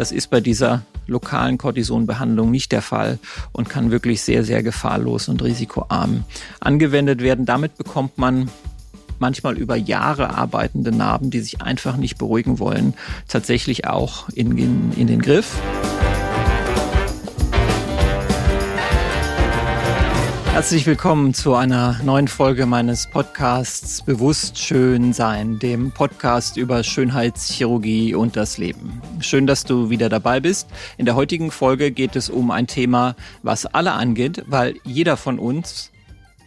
Das ist bei dieser lokalen Cortisonbehandlung nicht der Fall und kann wirklich sehr, sehr gefahrlos und risikoarm angewendet werden. Damit bekommt man manchmal über Jahre arbeitende Narben, die sich einfach nicht beruhigen wollen, tatsächlich auch in, in, in den Griff. Herzlich willkommen zu einer neuen Folge meines Podcasts Bewusst Schön Sein, dem Podcast über Schönheitschirurgie und das Leben. Schön, dass du wieder dabei bist. In der heutigen Folge geht es um ein Thema, was alle angeht, weil jeder von uns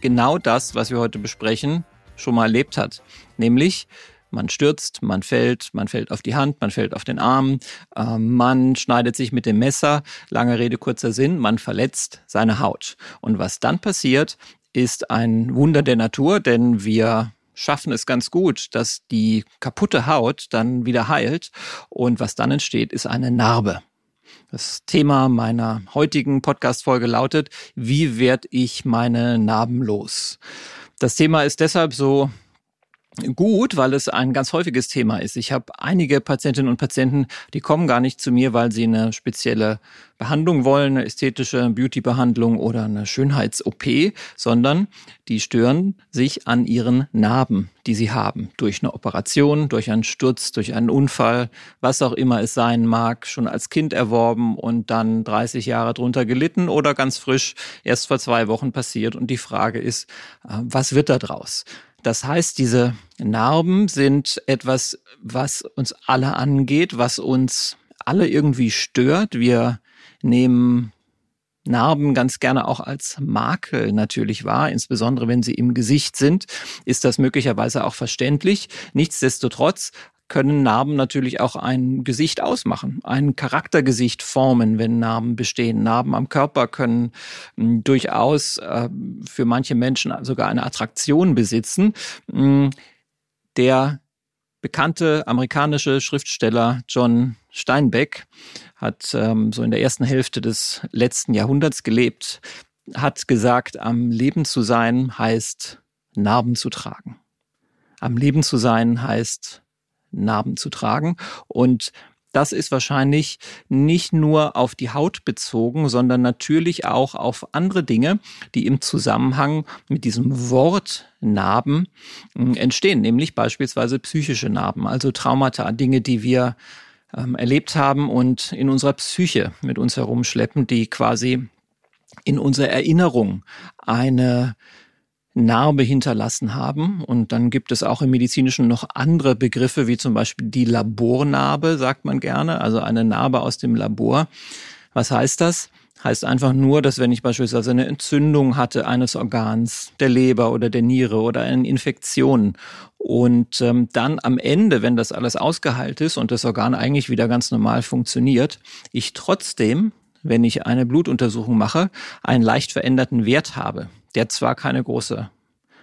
genau das, was wir heute besprechen, schon mal erlebt hat. Nämlich man stürzt, man fällt, man fällt auf die Hand, man fällt auf den Arm, äh, man schneidet sich mit dem Messer, lange Rede, kurzer Sinn, man verletzt seine Haut. Und was dann passiert, ist ein Wunder der Natur, denn wir schaffen es ganz gut, dass die kaputte Haut dann wieder heilt und was dann entsteht, ist eine Narbe. Das Thema meiner heutigen Podcast-Folge lautet, wie werde ich meine Narben los? Das Thema ist deshalb so gut, weil es ein ganz häufiges Thema ist. Ich habe einige Patientinnen und Patienten, die kommen gar nicht zu mir, weil sie eine spezielle Behandlung wollen, eine ästhetische Beauty-Behandlung oder eine Schönheits-OP, sondern die stören sich an ihren Narben, die sie haben, durch eine Operation, durch einen Sturz, durch einen Unfall, was auch immer es sein mag, schon als Kind erworben und dann 30 Jahre drunter gelitten oder ganz frisch erst vor zwei Wochen passiert. Und die Frage ist, äh, was wird da draus? Das heißt, diese Narben sind etwas, was uns alle angeht, was uns alle irgendwie stört. Wir nehmen Narben ganz gerne auch als Makel natürlich wahr, insbesondere wenn sie im Gesicht sind, ist das möglicherweise auch verständlich. Nichtsdestotrotz können Narben natürlich auch ein Gesicht ausmachen, ein Charaktergesicht formen, wenn Narben bestehen. Narben am Körper können hm, durchaus äh, für manche Menschen sogar eine Attraktion besitzen. Hm, der bekannte amerikanische Schriftsteller John Steinbeck hat ähm, so in der ersten Hälfte des letzten Jahrhunderts gelebt, hat gesagt, am Leben zu sein heißt Narben zu tragen. Am Leben zu sein heißt Narben zu tragen. Und das ist wahrscheinlich nicht nur auf die Haut bezogen, sondern natürlich auch auf andere Dinge, die im Zusammenhang mit diesem Wort Narben hm, entstehen, nämlich beispielsweise psychische Narben, also Traumata, Dinge, die wir ähm, erlebt haben und in unserer Psyche mit uns herumschleppen, die quasi in unserer Erinnerung eine Narbe hinterlassen haben. Und dann gibt es auch im Medizinischen noch andere Begriffe, wie zum Beispiel die Labornarbe, sagt man gerne, also eine Narbe aus dem Labor. Was heißt das? Heißt einfach nur, dass wenn ich beispielsweise eine Entzündung hatte eines Organs, der Leber oder der Niere oder eine Infektion und ähm, dann am Ende, wenn das alles ausgeheilt ist und das Organ eigentlich wieder ganz normal funktioniert, ich trotzdem, wenn ich eine Blutuntersuchung mache, einen leicht veränderten Wert habe der zwar keine große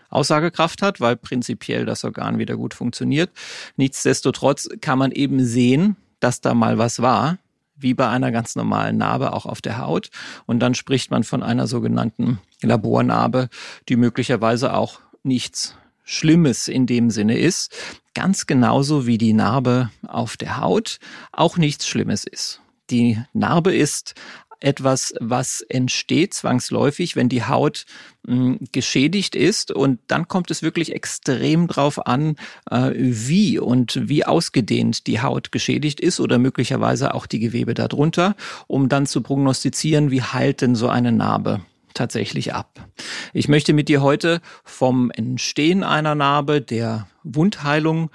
Aussagekraft hat, weil prinzipiell das Organ wieder gut funktioniert. Nichtsdestotrotz kann man eben sehen, dass da mal was war, wie bei einer ganz normalen Narbe auch auf der Haut. Und dann spricht man von einer sogenannten Labornarbe, die möglicherweise auch nichts Schlimmes in dem Sinne ist. Ganz genauso wie die Narbe auf der Haut auch nichts Schlimmes ist. Die Narbe ist etwas, was entsteht zwangsläufig, wenn die Haut mh, hm, geschädigt ist. Und dann kommt es wirklich extrem drauf an, äh, wie und wie ausgedehnt die Haut geschädigt ist oder möglicherweise auch die Gewebe darunter, um dann zu prognostizieren, wie heilt denn so eine Narbe tatsächlich ab. Ich möchte mit dir heute vom Entstehen einer Narbe, der Wundheilung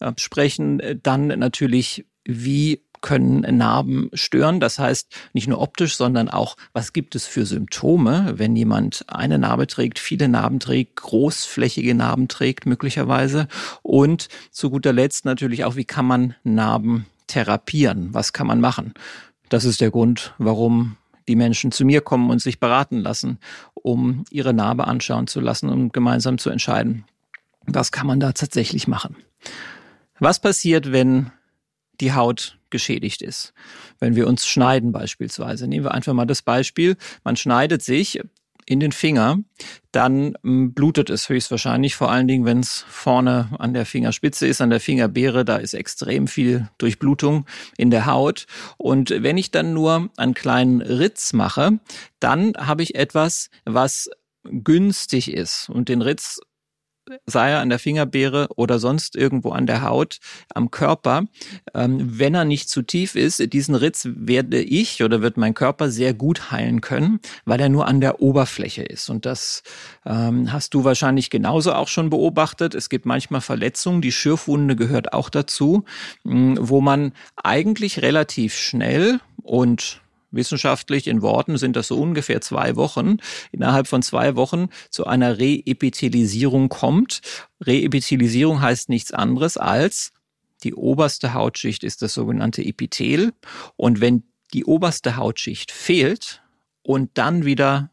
äh, sprechen, dann natürlich, wie können Narben stören. Das heißt, nicht nur optisch, sondern auch, was gibt es für Symptome, wenn jemand eine Narbe trägt, viele Narben trägt, großflächige Narben trägt möglicherweise. Und zu guter Letzt natürlich auch, wie kann man Narben therapieren? Was kann man machen? Das ist der Grund, warum die Menschen zu mir kommen und sich beraten lassen, um ihre Narbe anschauen zu lassen und gemeinsam zu entscheiden, was kann man da tatsächlich machen. Was passiert, wenn die Haut geschädigt ist. Wenn wir uns schneiden beispielsweise. Nehmen wir einfach mal das Beispiel, man schneidet sich in den Finger, dann hm, blutet es höchstwahrscheinlich, vor allen Dingen, wenn es vorne an der Fingerspitze ist, an der Fingerbeere, da ist extrem viel Durchblutung in der Haut. Und wenn ich dann nur einen kleinen Ritz mache, dann habe ich etwas, was günstig ist. Und den Ritz sei er an der Fingerbeere oder sonst irgendwo an der Haut, am Körper, ähm, wenn er nicht zu tief ist, diesen Ritz werde ich oder wird mein Körper sehr gut heilen können, weil er nur an der Oberfläche ist. Und das ähm, hast du wahrscheinlich genauso auch schon beobachtet. Es gibt manchmal Verletzungen, die Schürfwunde gehört auch dazu, mh, wo man eigentlich relativ schnell und Wissenschaftlich in Worten sind das so ungefähr zwei Wochen, innerhalb von zwei Wochen zu einer Reepithelisierung kommt. Reepithelisierung heißt nichts anderes als die oberste Hautschicht ist das sogenannte Epithel. Und wenn die oberste Hautschicht fehlt und dann wieder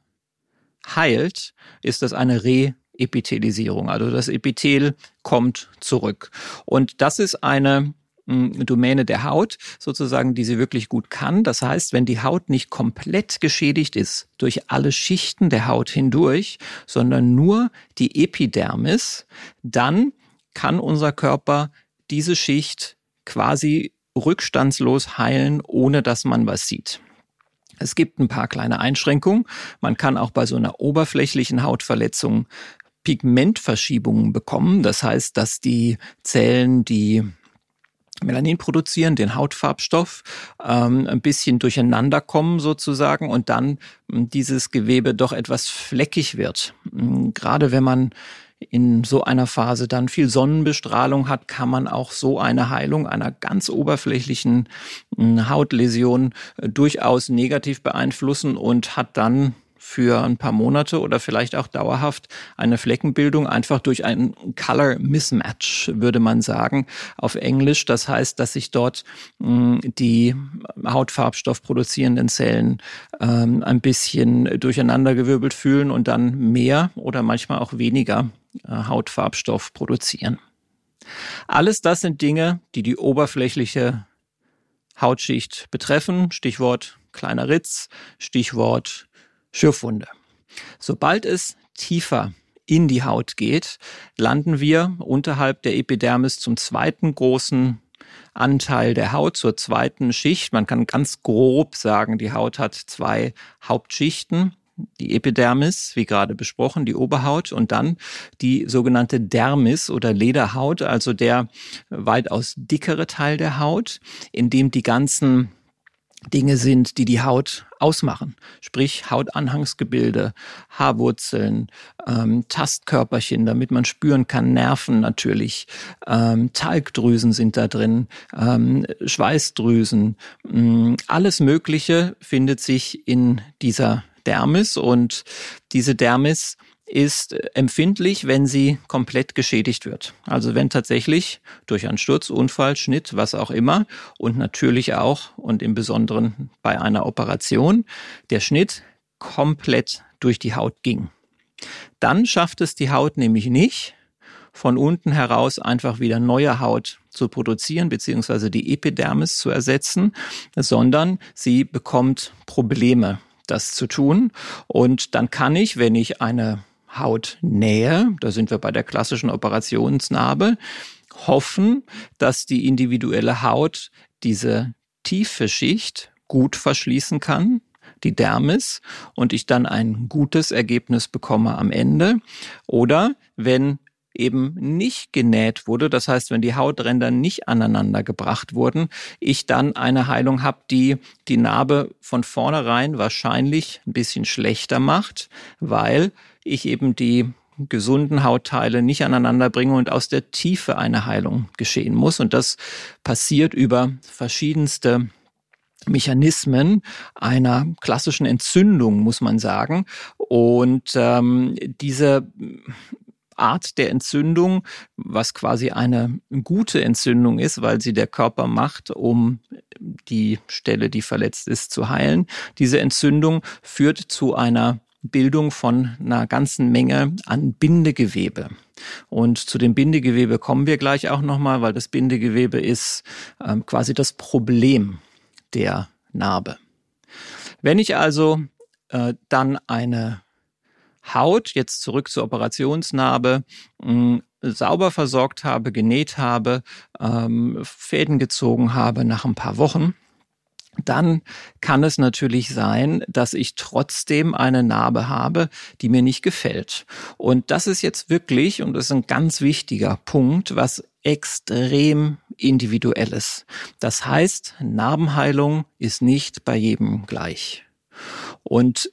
heilt, ist das eine Reepithelisierung. Also das Epithel kommt zurück. Und das ist eine Domäne der Haut, sozusagen, die sie wirklich gut kann. Das heißt, wenn die Haut nicht komplett geschädigt ist durch alle Schichten der Haut hindurch, sondern nur die Epidermis, dann kann unser Körper diese Schicht quasi rückstandslos heilen, ohne dass man was sieht. Es gibt ein paar kleine Einschränkungen. Man kann auch bei so einer oberflächlichen Hautverletzung Pigmentverschiebungen bekommen. Das heißt, dass die Zellen, die Melanin produzieren, den Hautfarbstoff, ähm, ein bisschen durcheinander kommen sozusagen und dann ähm, dieses Gewebe doch etwas fleckig wird. Ähm, gerade wenn man in so einer Phase dann viel Sonnenbestrahlung hat, kann man auch so eine Heilung einer ganz oberflächlichen ähm, Hautläsion äh, durchaus negativ beeinflussen und hat dann für ein paar Monate oder vielleicht auch dauerhaft eine Fleckenbildung einfach durch ein Color Mismatch, würde man sagen, auf Englisch. Das heißt, dass sich dort mh, hm, die Hautfarbstoff produzierenden Zellen ähm, ein bisschen durcheinandergewirbelt fühlen und dann mehr oder manchmal auch weniger äh, Hautfarbstoff produzieren. Alles das sind Dinge, die die oberflächliche Hautschicht betreffen. Stichwort kleiner Ritz, Stichwort Schürfwunde. Sobald es tiefer in die Haut geht, landen wir unterhalb der Epidermis zum zweiten großen Anteil der Haut, zur zweiten Schicht. Man kann ganz grob sagen, die Haut hat zwei Hauptschichten. Die Epidermis, wie gerade besprochen, die Oberhaut und dann die sogenannte Dermis oder Lederhaut, also der weitaus dickere Teil der Haut, in dem die ganzen Dinge sind, die die Haut ausmachen. Sprich Hautanhangsgebilde, Haarwurzeln, ähm, Tastkörperchen, damit man spüren kann, Nerven natürlich, ähm, Talgdrüsen sind da drin, ähm, Schweißdrüsen, ähm, alles Mögliche findet sich in dieser Dermis und diese Dermis ist empfindlich, wenn sie komplett geschädigt wird. Also wenn tatsächlich durch einen Sturz, Unfall, Schnitt, was auch immer und natürlich auch und im Besonderen bei einer Operation der Schnitt komplett durch die Haut ging. Dann schafft es die Haut nämlich nicht, von unten heraus einfach wieder neue Haut zu produzieren, beziehungsweise die Epidermis zu ersetzen, sondern sie bekommt Probleme, das zu tun. Und dann kann ich, wenn ich eine Hautnähe, da sind wir bei der klassischen Operationsnarbe, hoffen, dass die individuelle Haut diese tiefe Schicht gut verschließen kann, die Dermis, und ich dann ein gutes Ergebnis bekomme am Ende. Oder wenn eben nicht genäht wurde, das heißt, wenn die Hautränder nicht aneinander gebracht wurden, ich dann eine Heilung habe, die die Narbe von vornherein wahrscheinlich ein bisschen schlechter macht, weil ich eben die gesunden Hautteile nicht aneinander bringe und aus der Tiefe eine Heilung geschehen muss. Und das passiert über verschiedenste Mechanismen einer klassischen Entzündung, muss man sagen. Und ähm, diese Art der Entzündung, was quasi eine gute Entzündung ist, weil sie der Körper macht, um die Stelle, die verletzt ist, zu heilen. Diese Entzündung führt zu einer Bildung von einer ganzen Menge an Bindegewebe. Und zu dem Bindegewebe kommen wir gleich auch nochmal, weil das Bindegewebe ist ähm, quasi das Problem der Narbe. Wenn ich also äh, dann eine Haut, jetzt zurück zur Operationsnarbe, mh, sauber versorgt habe, genäht habe, ähm, Fäden gezogen habe nach ein paar Wochen, dann kann es natürlich sein, dass ich trotzdem eine Narbe habe, die mir nicht gefällt. Und das ist jetzt wirklich, und das ist ein ganz wichtiger Punkt, was extrem individuelles. Das heißt, Narbenheilung ist nicht bei jedem gleich. Und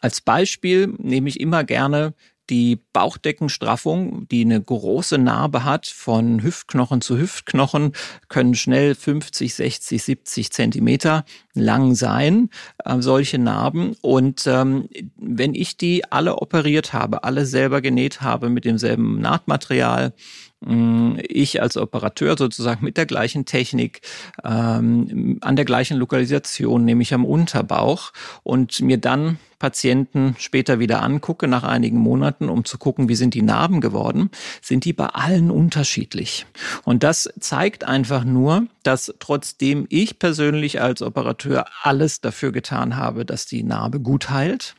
als Beispiel nehme ich immer gerne die Bauchdeckenstraffung, die eine große Narbe hat, von Hüftknochen zu Hüftknochen, können schnell 50, 60, 70 Zentimeter lang sein, äh, solche Narben. Und ähm, wenn ich die alle operiert habe, alle selber genäht habe mit demselben Nahtmaterial, ich als Operateur sozusagen mit der gleichen Technik, ähm, an der gleichen Lokalisation, nämlich am Unterbauch und mir dann Patienten später wieder angucke, nach einigen Monaten, um zu gucken, wie sind die Narben geworden, sind die bei allen unterschiedlich. Und das zeigt einfach nur, dass trotzdem ich persönlich als Operateur alles dafür getan habe, dass die Narbe gut heilt,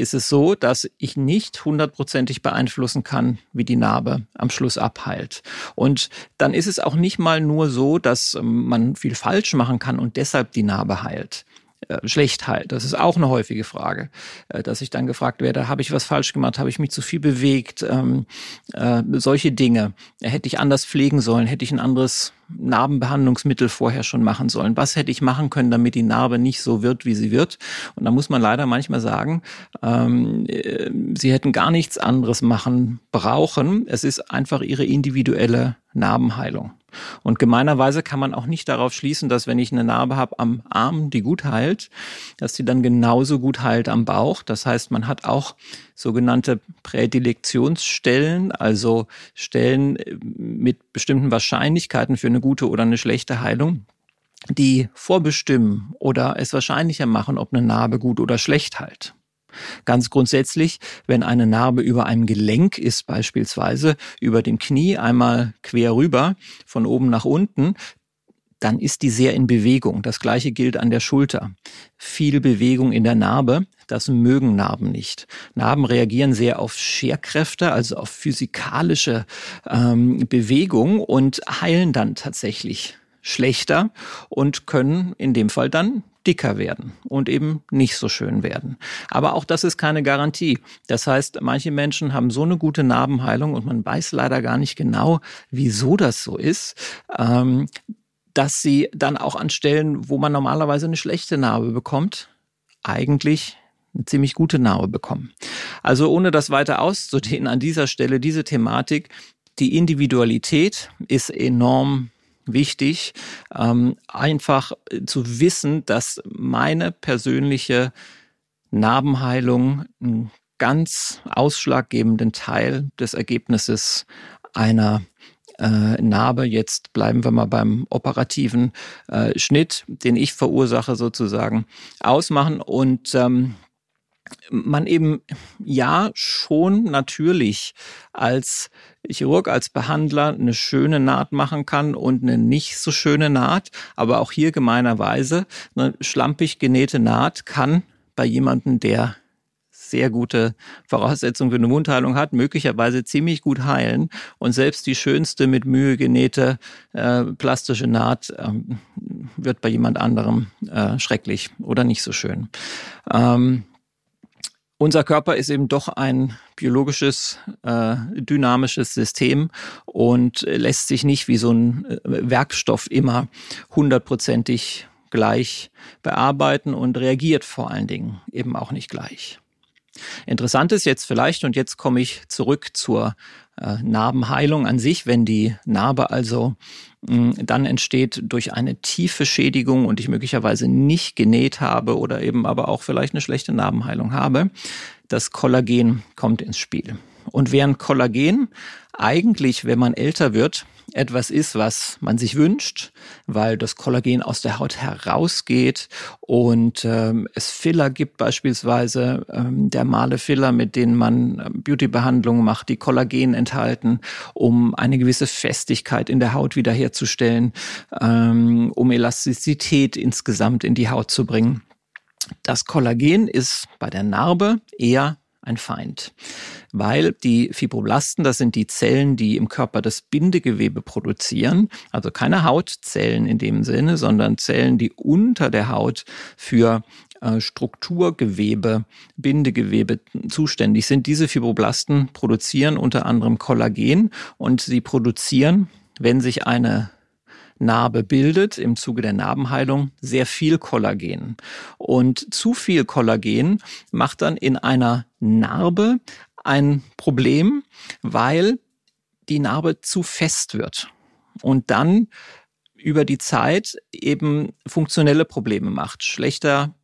ist es so, dass ich nicht hundertprozentig beeinflussen kann, wie die Narbe am Schluss abheilt. Und dann ist es auch nicht mal nur so, dass man viel falsch machen kann und deshalb die Narbe heilt. Äh, schlecht halt. Das ist auch eine häufige Frage, äh, dass ich dann gefragt werde, habe ich was falsch gemacht, habe ich mich zu viel bewegt, ähm, äh, solche Dinge. Hätte ich anders pflegen sollen, hätte ich ein anderes Narbenbehandlungsmittel vorher schon machen sollen. Was hätte ich machen können, damit die Narbe nicht so wird, wie sie wird? Und da muss man leider manchmal sagen, ähm, äh, sie hätten gar nichts anderes machen brauchen. Es ist einfach ihre individuelle Narbenheilung. Und gemeinerweise kann man auch nicht darauf schließen, dass wenn ich eine Narbe habe am Arm, die gut heilt, dass die dann genauso gut heilt am Bauch. Das heißt, man hat auch sogenannte Prädilektionsstellen, also Stellen äh, mit bestimmten Wahrscheinlichkeiten für eine gute oder eine schlechte Heilung die vorbestimmen oder es wahrscheinlicher machen, ob eine Narbe gut oder schlecht heilt. Ganz grundsätzlich, wenn eine Narbe über einem Gelenk ist, beispielsweise über dem Knie einmal quer rüber, von oben nach unten, dann ist die sehr in Bewegung. Das gleiche gilt an der Schulter. Viel Bewegung in der Narbe, das mögen Narben nicht. Narben reagieren sehr auf Scherkräfte, also auf physikalische ähm, Bewegung und heilen dann tatsächlich schlechter und können in dem Fall dann dicker werden und eben nicht so schön werden. Aber auch das ist keine Garantie. Das heißt, manche Menschen haben so eine gute Narbenheilung und man weiß leider gar nicht genau, wieso das so ist, ähm, dass sie dann auch an Stellen, wo man normalerweise eine schlechte Narbe bekommt, eigentlich eine ziemlich gute Narbe bekommen. Also ohne das weiter auszudehnen an dieser Stelle, diese Thematik, die Individualität ist enorm wichtig, ähm, einfach zu wissen, dass meine persönliche Narbenheilung einen ganz ausschlaggebenden Teil des Ergebnisses einer äh, Narbe, jetzt bleiben wir mal beim operativen äh, Schnitt, den ich verursache sozusagen, ausmachen und ähm, man eben ja schon natürlich als Chirurg, als Behandler eine schöne Naht machen kann und eine nicht so schöne Naht. Aber auch hier gemeinerweise eine schlampig genähte Naht kann bei jemandem, der sehr gute Voraussetzungen für eine Wundheilung hat, möglicherweise ziemlich gut heilen. Und selbst die schönste mit Mühe genähte äh, plastische Naht ähm, wird bei jemand anderem äh, schrecklich oder nicht so schön. Ähm, unser Körper ist eben doch ein biologisches, äh, dynamisches System und lässt sich nicht wie so ein äh, Werkstoff immer hundertprozentig gleich bearbeiten und reagiert vor allen Dingen eben auch nicht gleich. Interessant ist jetzt vielleicht, und jetzt komme ich zurück zur äh, Narbenheilung an sich, wenn die Narbe also mh, dann entsteht durch eine tiefe Schädigung und ich möglicherweise nicht genäht habe oder eben aber auch vielleicht eine schlechte Narbenheilung habe, das Kollagen kommt ins Spiel. Und während Kollagen eigentlich, wenn man älter wird, etwas ist, was man sich wünscht, weil das Kollagen aus der Haut herausgeht und ähm, es Filler gibt, beispielsweise ähm, dermale Filler, mit denen man ähm, Beautybehandlungen macht, die Kollagen enthalten, um eine gewisse Festigkeit in der Haut wiederherzustellen, ähm, um Elastizität insgesamt in die Haut zu bringen. Das Kollagen ist bei der Narbe eher ein Feind. Weil die Fibroblasten, das sind die Zellen, die im Körper das Bindegewebe produzieren, also keine Hautzellen in dem Sinne, sondern Zellen, die unter der Haut für äh, Strukturgewebe, Bindegewebe zuständig sind. Diese Fibroblasten produzieren unter anderem Kollagen und sie produzieren, wenn sich eine Narbe bildet im Zuge der Narbenheilung sehr viel Kollagen. Und zu viel Kollagen macht dann in einer Narbe ein Problem, weil die Narbe zu fest wird und dann über die Zeit eben funktionelle Probleme macht. Schlechter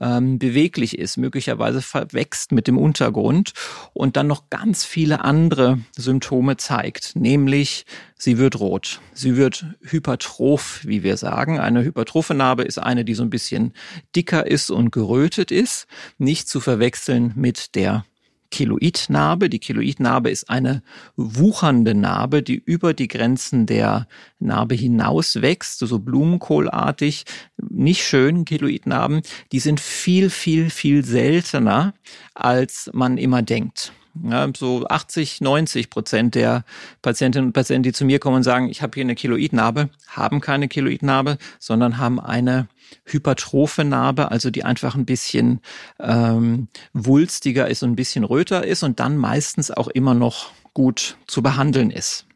ähm, beweglich ist, möglicherweise verwächst mit dem Untergrund und dann noch ganz viele andere Symptome zeigt, nämlich sie wird rot, sie wird hypertroph, wie wir sagen. Eine hypertrophe Narbe ist eine, die so ein bisschen dicker ist und gerötet ist, nicht zu verwechseln mit der Keloidnarbe. Die Keloidnarbe ist eine wuchernde Narbe, die über die Grenzen der Narbe hinaus wächst, so Blumenkohlartig. Nicht schön, Keloidnarben. Die sind viel, viel, viel seltener, als man immer denkt. Ja, so 80, 90 Prozent der Patientinnen und Patienten, die zu mir kommen und sagen, ich habe hier eine Keloidnarbe, haben keine Keloidnarbe, sondern haben eine hypertrophe Narbe, also die einfach ein bisschen ähm, wulstiger ist und ein bisschen röter ist und dann meistens auch immer noch gut zu behandeln ist.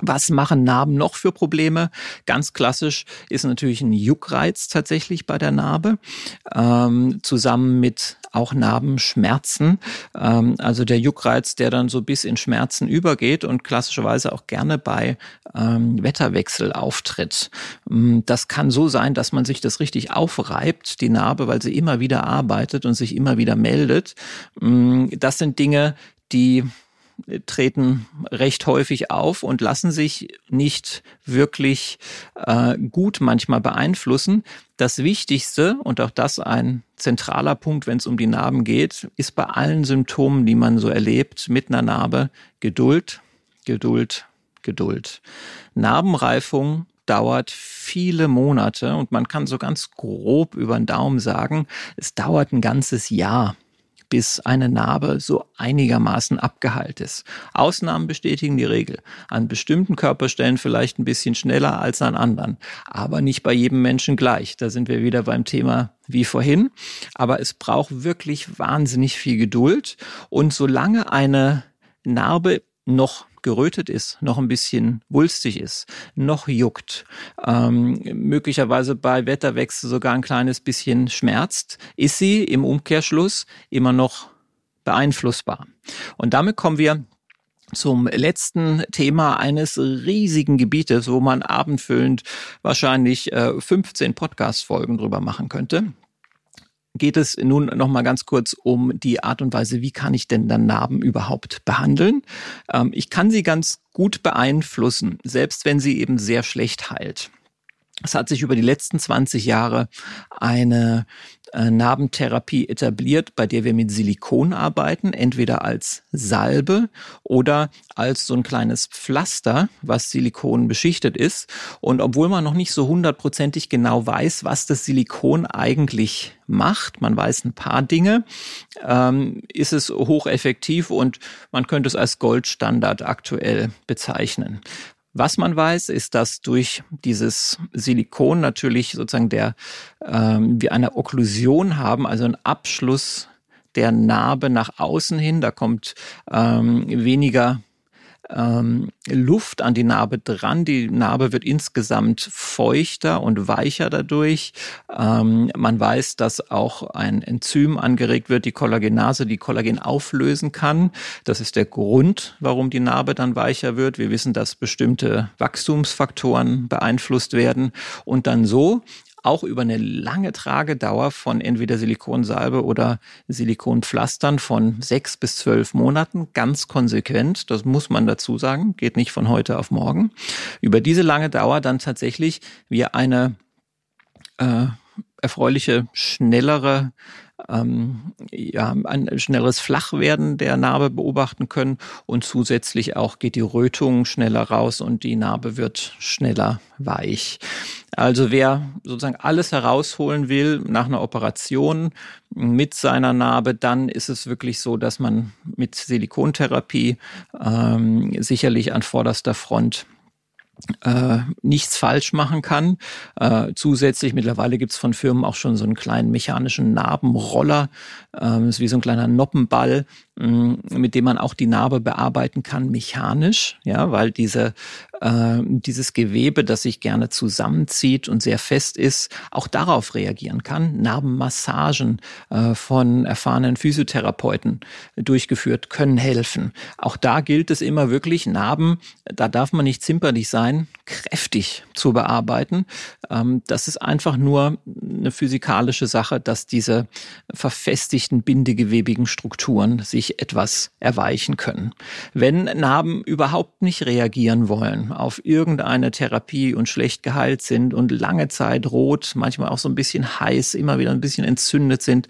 Was machen Narben noch für Probleme? Ganz klassisch ist natürlich ein Juckreiz tatsächlich bei der Narbe, ähm, zusammen mit auch Narbenschmerzen. Ähm, also der Juckreiz, der dann so bis in Schmerzen übergeht und klassischerweise auch gerne bei ähm, Wetterwechsel auftritt. Ähm, das kann so sein, dass man sich das richtig aufreibt, die Narbe, weil sie immer wieder arbeitet und sich immer wieder meldet. Ähm, das sind Dinge, die treten recht häufig auf und lassen sich nicht wirklich äh, gut manchmal beeinflussen. Das Wichtigste, und auch das ein zentraler Punkt, wenn es um die Narben geht, ist bei allen Symptomen, die man so erlebt mit einer Narbe, Geduld, Geduld, Geduld. Narbenreifung dauert viele Monate und man kann so ganz grob über den Daumen sagen, es dauert ein ganzes Jahr, bis eine Narbe so einigermaßen abgeheilt ist. Ausnahmen bestätigen die Regel. An bestimmten Körperstellen vielleicht ein bisschen schneller als an anderen, aber nicht bei jedem Menschen gleich. Da sind wir wieder beim Thema wie vorhin. Aber es braucht wirklich wahnsinnig viel Geduld. Und solange eine Narbe noch gerötet ist, noch ein bisschen wulstig ist, noch juckt, ähm, möglicherweise bei Wetterwechsel sogar ein kleines bisschen schmerzt, ist sie im Umkehrschluss immer noch beeinflussbar. Und damit kommen wir zum letzten Thema eines riesigen Gebietes, wo man abendfüllend wahrscheinlich äh, 15 Podcast-Folgen drüber machen könnte geht es nun noch mal ganz kurz um die Art und Weise, wie kann ich denn dann Narben überhaupt behandeln? Ähm, ich kann sie ganz gut beeinflussen, selbst wenn sie eben sehr schlecht heilt. Es hat sich über die letzten 20 Jahre eine Narbentherapie etabliert, bei der wir mit Silikon arbeiten, entweder als Salbe oder als so ein kleines Pflaster, was Silikon beschichtet ist. Und obwohl man noch nicht so hundertprozentig genau weiß, was das Silikon eigentlich macht, man weiß ein paar Dinge, ähm, ist es hocheffektiv und man könnte es als Goldstandard aktuell bezeichnen. Was man weiß, ist, dass durch dieses Silikon natürlich sozusagen der ähm, wir eine Okklusion haben, also einen Abschluss der Narbe nach außen hin. Da kommt ähm, weniger ähm, Luft an die Narbe dran. Die Narbe wird insgesamt feuchter und weicher dadurch. Ähm, man weiß, dass auch ein Enzym angeregt wird, die Kollagenase, die Kollagen auflösen kann. Das ist der Grund, warum die Narbe dann weicher wird. Wir wissen, dass bestimmte Wachstumsfaktoren beeinflusst werden und dann so auch über eine lange Tragedauer von entweder Silikonsalbe oder Silikonpflastern von sechs bis zwölf Monaten, ganz konsequent, das muss man dazu sagen, geht nicht von heute auf morgen, über diese lange Dauer dann tatsächlich wir eine äh, erfreuliche, schnellere ähm, ja, ein schnelleres Flachwerden der Narbe beobachten können und zusätzlich auch geht die Rötung schneller raus und die Narbe wird schneller weich. Also wer sozusagen alles herausholen will nach einer Operation mit seiner Narbe, dann ist es wirklich so, dass man mit Silikontherapie ähm, sicherlich an vorderster Front äh, nichts falsch machen kann. Äh, zusätzlich mittlerweile gibt's von Firmen auch schon so einen kleinen mechanischen Narbenroller. Ähm, ist wie so ein kleiner Noppenball, mh, mit dem man auch die Narbe bearbeiten kann mechanisch, ja, weil diese äh, dieses Gewebe, das sich gerne zusammenzieht und sehr fest ist, auch darauf reagieren kann. Narbenmassagen äh, von erfahrenen Physiotherapeuten durchgeführt können helfen. Auch da gilt es immer wirklich, Narben, da darf man nicht zimperlich sein, kräftig zu bearbeiten. Ähm, das ist einfach nur eine physikalische Sache, dass diese verfestigten bindegewebigen Strukturen sich etwas erweichen können. Wenn Narben überhaupt nicht reagieren wollen auf irgendeine Therapie und schlecht geheilt sind und lange Zeit rot, manchmal auch so ein bisschen heiß, immer wieder ein bisschen entzündet sind,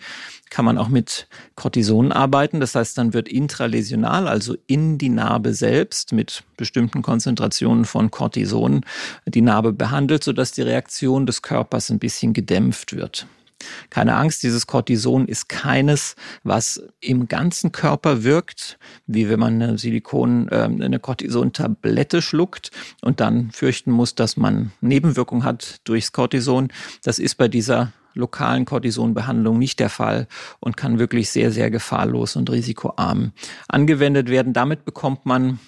kann man auch mit Cortison arbeiten. Das heißt, dann wird intraläsional, also in die Narbe selbst mit bestimmten Konzentrationen von Cortison die Narbe behandelt, sodass die Reaktion des Körpers ein bisschen gedämpft wird. Keine Angst, dieses Cortison ist keines, was im ganzen Körper wirkt, wie wenn man eine Silikon, äh, eine Cortison-Tablette schluckt und dann fürchten muss, dass man Nebenwirkungen hat durchs Cortison. Das ist bei dieser lokalen Cortisonbehandlung nicht der Fall und kann wirklich sehr, sehr gefahrlos und risikoarm angewendet werden. Damit bekommt man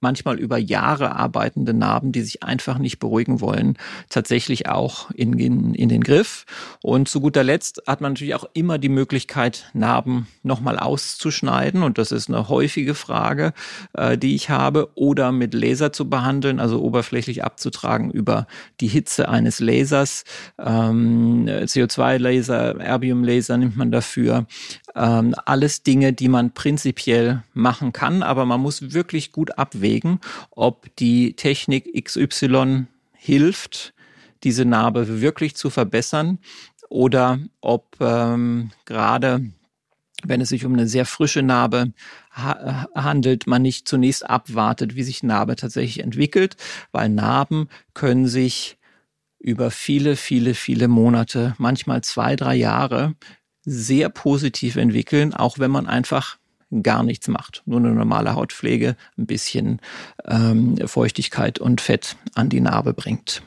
manchmal über Jahre arbeitende Narben, die sich einfach nicht beruhigen wollen, tatsächlich auch in, in, in den Griff. Und zu guter Letzt hat man natürlich auch immer die Möglichkeit, Narben nochmal auszuschneiden. Und das ist eine häufige Frage, äh, die ich habe. Oder mit Laser zu behandeln, also oberflächlich abzutragen über die Hitze eines Lasers. Ähm, CO2-Laser, Erbium-Laser nimmt man dafür. Ähm, alles Dinge, die man prinzipiell machen kann, aber man muss wirklich gut abwägen, ob die Technik XY hilft, diese Narbe wirklich zu verbessern oder ob ähm, gerade wenn es sich um eine sehr frische Narbe ha handelt, man nicht zunächst abwartet, wie sich Narbe tatsächlich entwickelt, weil Narben können sich über viele, viele, viele Monate, manchmal zwei, drei Jahre sehr positiv entwickeln, auch wenn man einfach gar nichts macht. Nur eine normale Hautpflege, ein bisschen ähm, Feuchtigkeit und Fett an die Narbe bringt.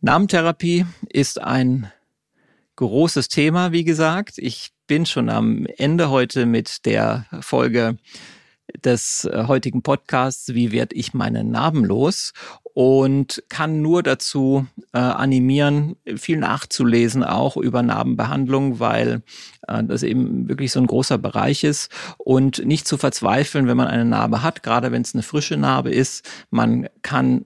Narbentherapie ist ein großes Thema, wie gesagt. Ich bin schon am Ende heute mit der Folge des äh, heutigen Podcasts, wie werde ich meine Narben los? Und kann nur dazu äh, animieren, viel nachzulesen, auch über Narbenbehandlung, weil das eben wirklich so ein großer Bereich ist. Und nicht zu verzweifeln, wenn man eine Narbe hat, gerade wenn es eine frische Narbe ist. Man kann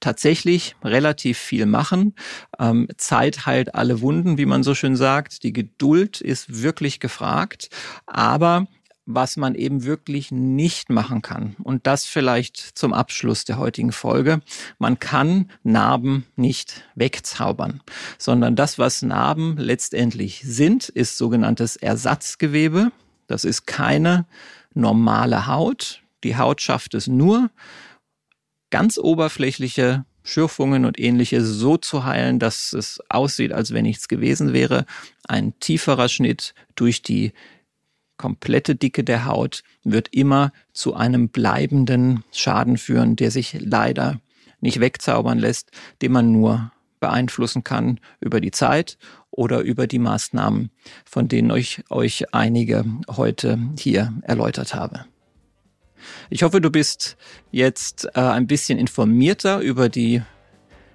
tatsächlich relativ viel machen. Ähm, Zeit heilt alle Wunden, wie man so schön sagt. Die Geduld ist wirklich gefragt. Aber was man eben wirklich nicht machen kann. Und das vielleicht zum Abschluss der heutigen Folge. Man kann Narben nicht wegzaubern, sondern das, was Narben letztendlich sind, ist sogenanntes Ersatzgewebe. Das ist keine normale Haut. Die Haut schafft es nur, ganz oberflächliche Schürfungen und ähnliches so zu heilen, dass es aussieht, als wenn nichts gewesen wäre. Ein tieferer Schnitt durch die komplette Dicke der Haut wird immer zu einem bleibenden Schaden führen, der sich leider nicht wegzaubern lässt, den man nur beeinflussen kann über die Zeit oder über die Maßnahmen, von denen ich euch einige heute hier erläutert habe. Ich hoffe, du bist jetzt äh, ein bisschen informierter über die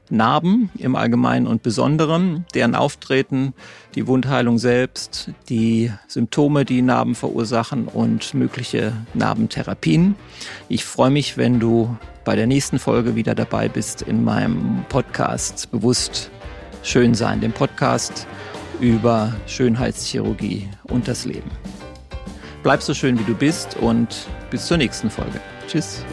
Narben im Allgemeinen und Besonderen, deren Auftreten, die Wundheilung selbst, die Symptome, die Narben verursachen und mögliche Narbentherapien. Ich freue mich, wenn du bei der nächsten Folge wieder dabei bist in meinem Podcast Bewusst Schön sein, dem Podcast über Schönheitschirurgie und das Leben. Bleib so schön, wie du bist und bis zur nächsten Folge. Tschüss.